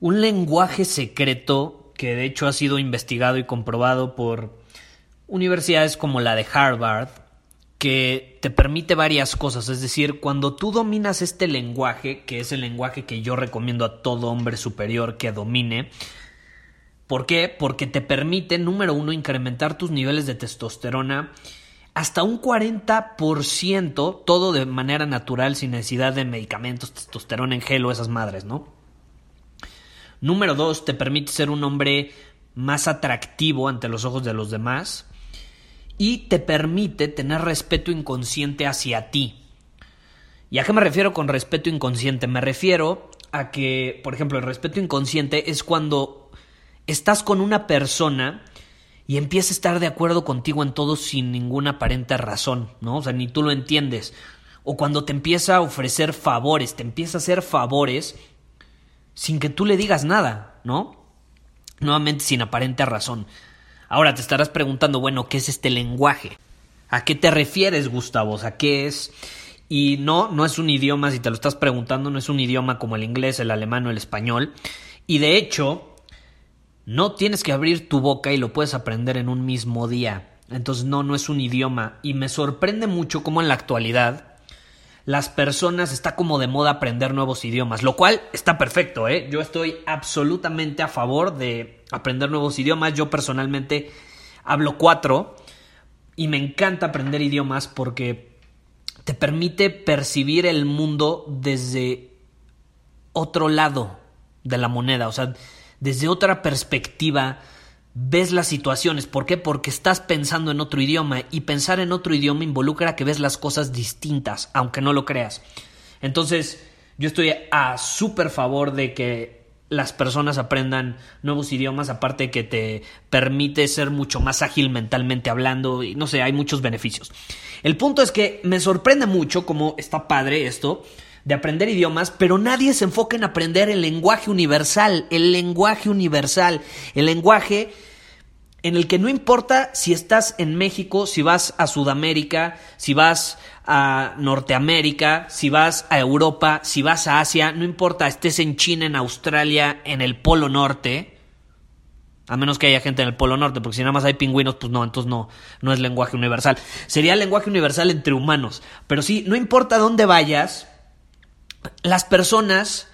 un lenguaje secreto que de hecho ha sido investigado y comprobado por universidades como la de Harvard, que te permite varias cosas. Es decir, cuando tú dominas este lenguaje, que es el lenguaje que yo recomiendo a todo hombre superior que domine, ¿por qué? Porque te permite, número uno, incrementar tus niveles de testosterona hasta un 40%, todo de manera natural, sin necesidad de medicamentos, testosterona en gel o esas madres, ¿no? Número dos, te permite ser un hombre más atractivo ante los ojos de los demás y te permite tener respeto inconsciente hacia ti. ¿Y a qué me refiero con respeto inconsciente? Me refiero a que, por ejemplo, el respeto inconsciente es cuando estás con una persona y empieza a estar de acuerdo contigo en todo sin ninguna aparente razón, ¿no? O sea, ni tú lo entiendes. O cuando te empieza a ofrecer favores, te empieza a hacer favores sin que tú le digas nada, ¿no? Nuevamente sin aparente razón. Ahora te estarás preguntando, bueno, ¿qué es este lenguaje? ¿A qué te refieres, Gustavo? ¿A qué es? Y no, no es un idioma, si te lo estás preguntando, no es un idioma como el inglés, el alemán o el español. Y de hecho, no tienes que abrir tu boca y lo puedes aprender en un mismo día. Entonces, no, no es un idioma. Y me sorprende mucho cómo en la actualidad las personas está como de moda aprender nuevos idiomas, lo cual está perfecto, ¿eh? Yo estoy absolutamente a favor de aprender nuevos idiomas. Yo personalmente hablo cuatro y me encanta aprender idiomas porque te permite percibir el mundo desde otro lado de la moneda, o sea, desde otra perspectiva ves las situaciones. ¿Por qué? Porque estás pensando en otro idioma y pensar en otro idioma involucra que ves las cosas distintas, aunque no lo creas. Entonces, yo estoy a súper favor de que las personas aprendan nuevos idiomas, aparte que te permite ser mucho más ágil mentalmente hablando y no sé, hay muchos beneficios. El punto es que me sorprende mucho cómo está padre esto de aprender idiomas, pero nadie se enfoca en aprender el lenguaje universal, el lenguaje universal, el lenguaje en el que no importa si estás en México, si vas a Sudamérica, si vas a Norteamérica, si vas a Europa, si vas a Asia, no importa, estés en China, en Australia, en el Polo Norte, a menos que haya gente en el Polo Norte, porque si nada más hay pingüinos, pues no, entonces no, no es lenguaje universal. Sería lenguaje universal entre humanos. Pero sí, no importa dónde vayas, las personas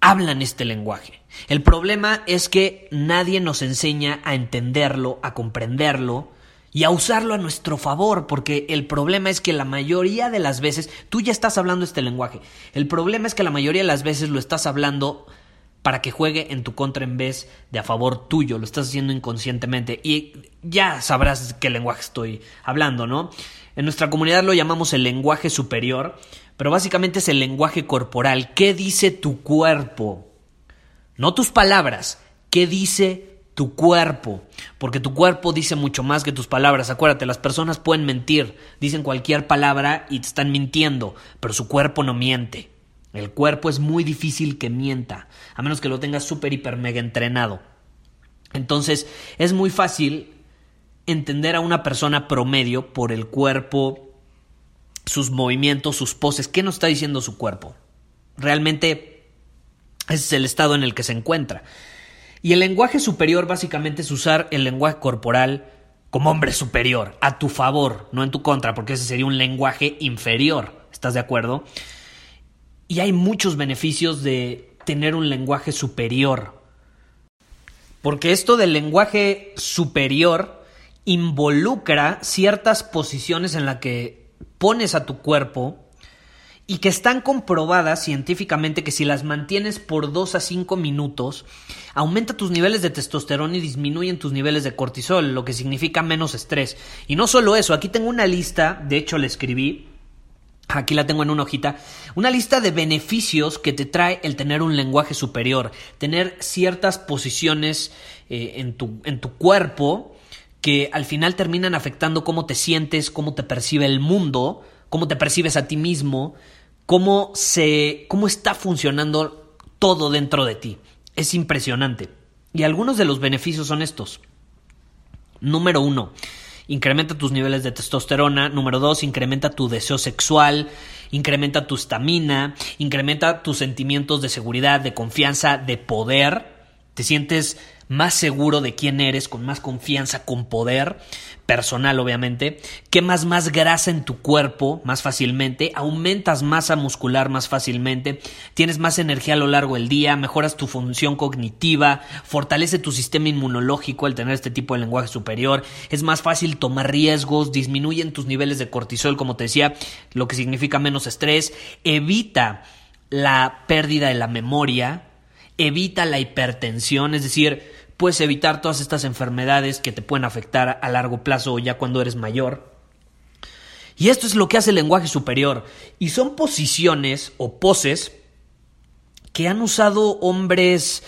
hablan este lenguaje. El problema es que nadie nos enseña a entenderlo, a comprenderlo y a usarlo a nuestro favor, porque el problema es que la mayoría de las veces tú ya estás hablando este lenguaje. El problema es que la mayoría de las veces lo estás hablando para que juegue en tu contra en vez de a favor tuyo, lo estás haciendo inconscientemente y ya sabrás qué lenguaje estoy hablando, ¿no? En nuestra comunidad lo llamamos el lenguaje superior pero básicamente es el lenguaje corporal. ¿Qué dice tu cuerpo? No tus palabras, ¿qué dice tu cuerpo? Porque tu cuerpo dice mucho más que tus palabras. Acuérdate, las personas pueden mentir, dicen cualquier palabra y te están mintiendo, pero su cuerpo no miente. El cuerpo es muy difícil que mienta, a menos que lo tengas súper, hiper, mega entrenado. Entonces, es muy fácil entender a una persona promedio por el cuerpo sus movimientos, sus poses, ¿qué nos está diciendo su cuerpo? Realmente ese es el estado en el que se encuentra. Y el lenguaje superior básicamente es usar el lenguaje corporal como hombre superior, a tu favor, no en tu contra, porque ese sería un lenguaje inferior, ¿estás de acuerdo? Y hay muchos beneficios de tener un lenguaje superior. Porque esto del lenguaje superior involucra ciertas posiciones en las que pones a tu cuerpo y que están comprobadas científicamente que si las mantienes por 2 a 5 minutos, aumenta tus niveles de testosterona y disminuyen tus niveles de cortisol, lo que significa menos estrés. Y no solo eso, aquí tengo una lista, de hecho la escribí, aquí la tengo en una hojita, una lista de beneficios que te trae el tener un lenguaje superior, tener ciertas posiciones eh, en, tu, en tu cuerpo que al final terminan afectando cómo te sientes, cómo te percibe el mundo, cómo te percibes a ti mismo, cómo se cómo está funcionando todo dentro de ti. Es impresionante. Y algunos de los beneficios son estos. Número uno, incrementa tus niveles de testosterona. Número dos, incrementa tu deseo sexual, incrementa tu estamina, incrementa tus sentimientos de seguridad, de confianza, de poder. Te sientes más seguro de quién eres, con más confianza, con poder personal obviamente, quemas más grasa en tu cuerpo más fácilmente, aumentas masa muscular más fácilmente, tienes más energía a lo largo del día, mejoras tu función cognitiva, fortalece tu sistema inmunológico al tener este tipo de lenguaje superior, es más fácil tomar riesgos, disminuyen tus niveles de cortisol, como te decía, lo que significa menos estrés, evita la pérdida de la memoria, evita la hipertensión, es decir, puedes evitar todas estas enfermedades que te pueden afectar a largo plazo o ya cuando eres mayor. Y esto es lo que hace el lenguaje superior. Y son posiciones o poses que han usado hombres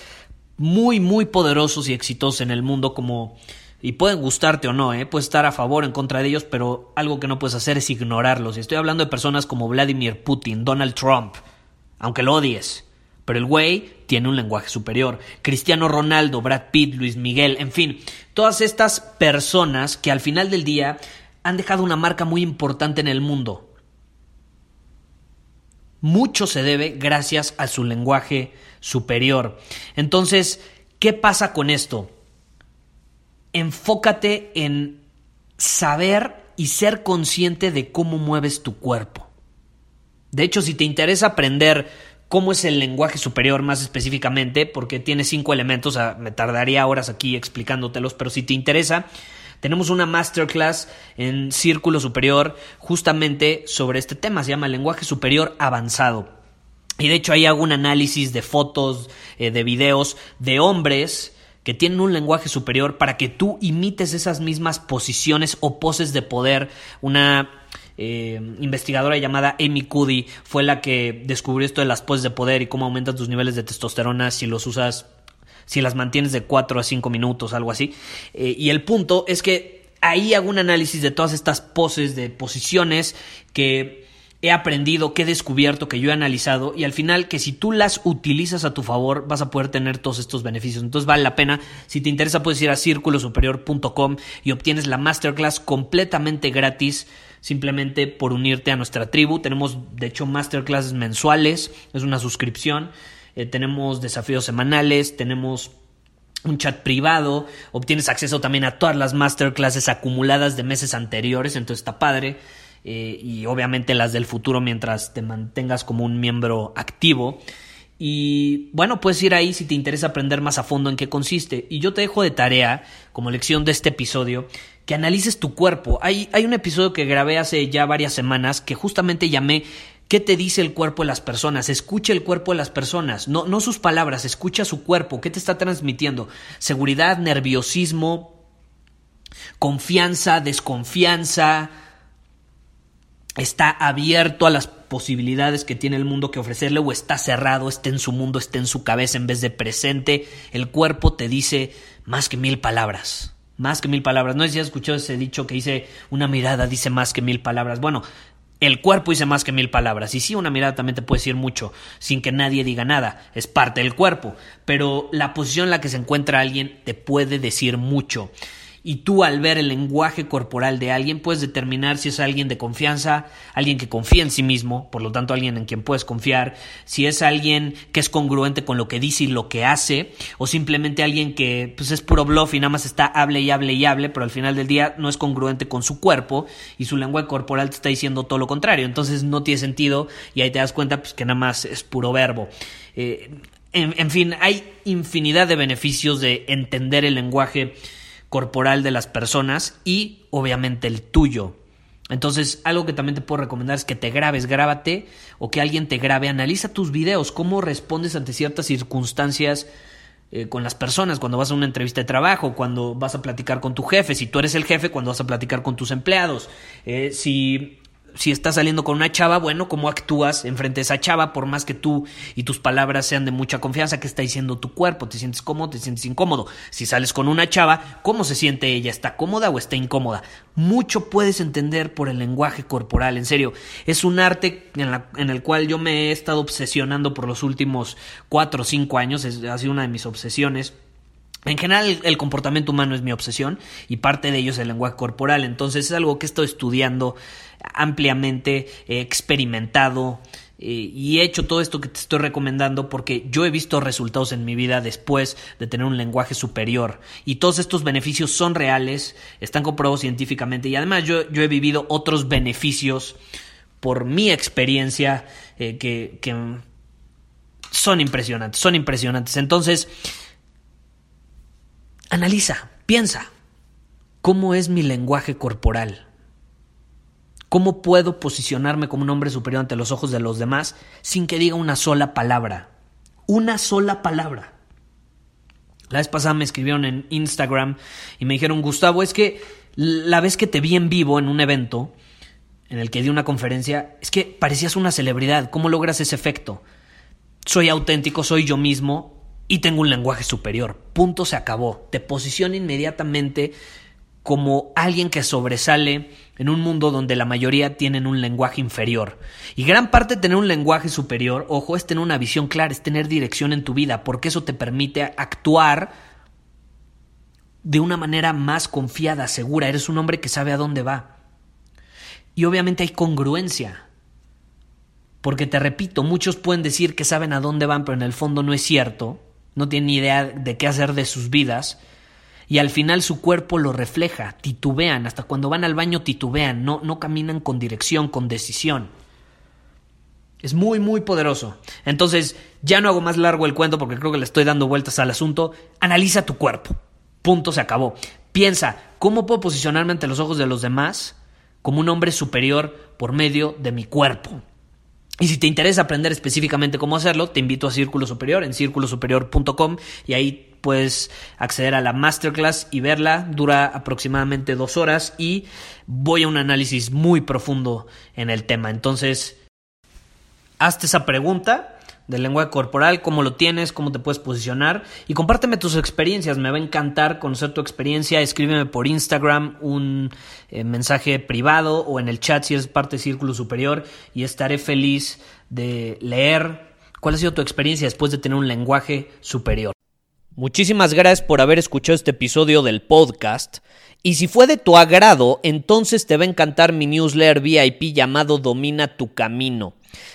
muy, muy poderosos y exitosos en el mundo como... Y pueden gustarte o no, ¿eh? puedes estar a favor o en contra de ellos, pero algo que no puedes hacer es ignorarlos. Y estoy hablando de personas como Vladimir Putin, Donald Trump, aunque lo odies. Pero el güey tiene un lenguaje superior. Cristiano Ronaldo, Brad Pitt, Luis Miguel, en fin, todas estas personas que al final del día han dejado una marca muy importante en el mundo. Mucho se debe gracias a su lenguaje superior. Entonces, ¿qué pasa con esto? Enfócate en saber y ser consciente de cómo mueves tu cuerpo. De hecho, si te interesa aprender cómo es el lenguaje superior más específicamente, porque tiene cinco elementos, me tardaría horas aquí explicándotelos, pero si te interesa, tenemos una masterclass en Círculo Superior justamente sobre este tema, se llama lenguaje superior avanzado. Y de hecho ahí hago un análisis de fotos, eh, de videos de hombres que tienen un lenguaje superior para que tú imites esas mismas posiciones o poses de poder, una eh, investigadora llamada Amy Cuddy fue la que descubrió esto de las poses de poder y cómo aumentan tus niveles de testosterona si los usas, si las mantienes de 4 a 5 minutos, algo así. Eh, y el punto es que ahí hago un análisis de todas estas poses, de posiciones que he aprendido, que he descubierto, que yo he analizado y al final que si tú las utilizas a tu favor vas a poder tener todos estos beneficios. Entonces vale la pena, si te interesa puedes ir a círculosuperior.com y obtienes la masterclass completamente gratis simplemente por unirte a nuestra tribu. Tenemos de hecho masterclasses mensuales, es una suscripción, eh, tenemos desafíos semanales, tenemos un chat privado, obtienes acceso también a todas las masterclasses acumuladas de meses anteriores, entonces está padre. Eh, y obviamente las del futuro mientras te mantengas como un miembro activo. Y bueno, puedes ir ahí si te interesa aprender más a fondo en qué consiste. Y yo te dejo de tarea, como lección de este episodio, que analices tu cuerpo. Hay, hay un episodio que grabé hace ya varias semanas que justamente llamé ¿Qué te dice el cuerpo de las personas? Escucha el cuerpo de las personas, no, no sus palabras, escucha su cuerpo. ¿Qué te está transmitiendo? Seguridad, nerviosismo, confianza, desconfianza, está abierto a las posibilidades que tiene el mundo que ofrecerle o está cerrado, está en su mundo, está en su cabeza en vez de presente. El cuerpo te dice más que mil palabras. Más que mil palabras. No sé si has escuchado ese dicho que dice una mirada dice más que mil palabras. Bueno, el cuerpo dice más que mil palabras. Y sí, una mirada también te puede decir mucho sin que nadie diga nada. Es parte del cuerpo. Pero la posición en la que se encuentra alguien te puede decir mucho y tú al ver el lenguaje corporal de alguien puedes determinar si es alguien de confianza, alguien que confía en sí mismo, por lo tanto alguien en quien puedes confiar, si es alguien que es congruente con lo que dice y lo que hace, o simplemente alguien que pues es puro bluff y nada más está hable y hable y hable, pero al final del día no es congruente con su cuerpo y su lenguaje corporal te está diciendo todo lo contrario, entonces no tiene sentido y ahí te das cuenta pues, que nada más es puro verbo. Eh, en, fin, hay infinidad de beneficios de entender el lenguaje corporal de las personas y obviamente el tuyo. Entonces, algo que también te puedo recomendar es que te grabes, grábate o que alguien te grabe, analiza tus videos, cómo respondes ante ciertas circunstancias eh, con las personas, cuando vas a una entrevista de trabajo, cuando vas a platicar con tu jefe, si tú eres el jefe, cuando vas a platicar con tus empleados, eh, si si estás saliendo con una chava, bueno, cómo actúas enfrente de esa chava, por más que tú y tus palabras sean de mucha confianza, ¿qué está diciendo tu cuerpo? ¿Te sientes cómodo? ¿Te sientes incómodo? Si sales con una chava, ¿cómo se siente ella? ¿Está cómoda o está incómoda? Mucho puedes entender por el lenguaje corporal, en serio. Es un arte en, el cual yo me he estado obsesionando por los últimos cuatro o cinco años, es, ha sido una de mis obsesiones. En general, el comportamiento humano es mi obsesión y parte de ello es el lenguaje corporal. Entonces, es algo que he estado estudiando ampliamente, he experimentado eh, y he hecho todo esto que te estoy recomendando porque yo he visto resultados en mi vida después de tener un lenguaje superior. Y todos estos beneficios son reales, están comprobados científicamente y además yo, he vivido otros beneficios por mi experiencia eh, que, que son impresionantes, son impresionantes. Entonces, Analiza, piensa, ¿cómo es mi lenguaje corporal? ¿Cómo puedo posicionarme como un hombre superior ante los ojos de los demás sin que diga una sola palabra? Una sola palabra. La vez pasada me escribieron en Instagram y me dijeron, Gustavo, es que la vez que te vi en vivo en un evento en el que di una conferencia, es que parecías una celebridad. ¿Cómo logras ese efecto? Soy auténtico, soy yo mismo y tengo un lenguaje superior. Punto se acabó. Te posiciona inmediatamente como alguien que sobresale en un mundo donde la mayoría tienen un lenguaje inferior. Y gran parte de tener un lenguaje superior, ojo, es tener una visión clara, es tener dirección en tu vida, porque eso te permite actuar de una manera más confiada, segura. Eres un hombre que sabe a dónde va. Y obviamente hay congruencia. Porque te repito, muchos pueden decir que saben a dónde van, pero en el fondo no es cierto no tienen ni idea de qué hacer de sus vidas y al final su cuerpo lo refleja, titubean, hasta cuando van al baño titubean, no, no caminan con dirección, con decisión. Es muy, muy poderoso. Entonces, ya no hago más largo el cuento porque creo que le estoy dando vueltas al asunto. Analiza tu cuerpo. Punto, se acabó. Piensa, ¿cómo puedo posicionarme ante los ojos de los demás como un hombre superior por medio de mi cuerpo? Y si te interesa aprender específicamente cómo hacerlo, te invito a Círculo Superior en círculosuperior.com y ahí puedes acceder a la masterclass y verla. Dura aproximadamente dos horas y voy a un análisis muy profundo en el tema. Entonces, hazte esa pregunta del lenguaje corporal, cómo lo tienes, cómo te puedes posicionar y compárteme tus experiencias, me va a encantar conocer tu experiencia, escríbeme por Instagram un eh, mensaje privado o en el chat si eres parte de Círculo Superior y estaré feliz de leer cuál ha sido tu experiencia después de tener un lenguaje superior. Muchísimas gracias por haber escuchado este episodio del podcast. Y si fue de tu agrado, entonces te va a encantar mi newsletter VIP llamado Domina tu Camino.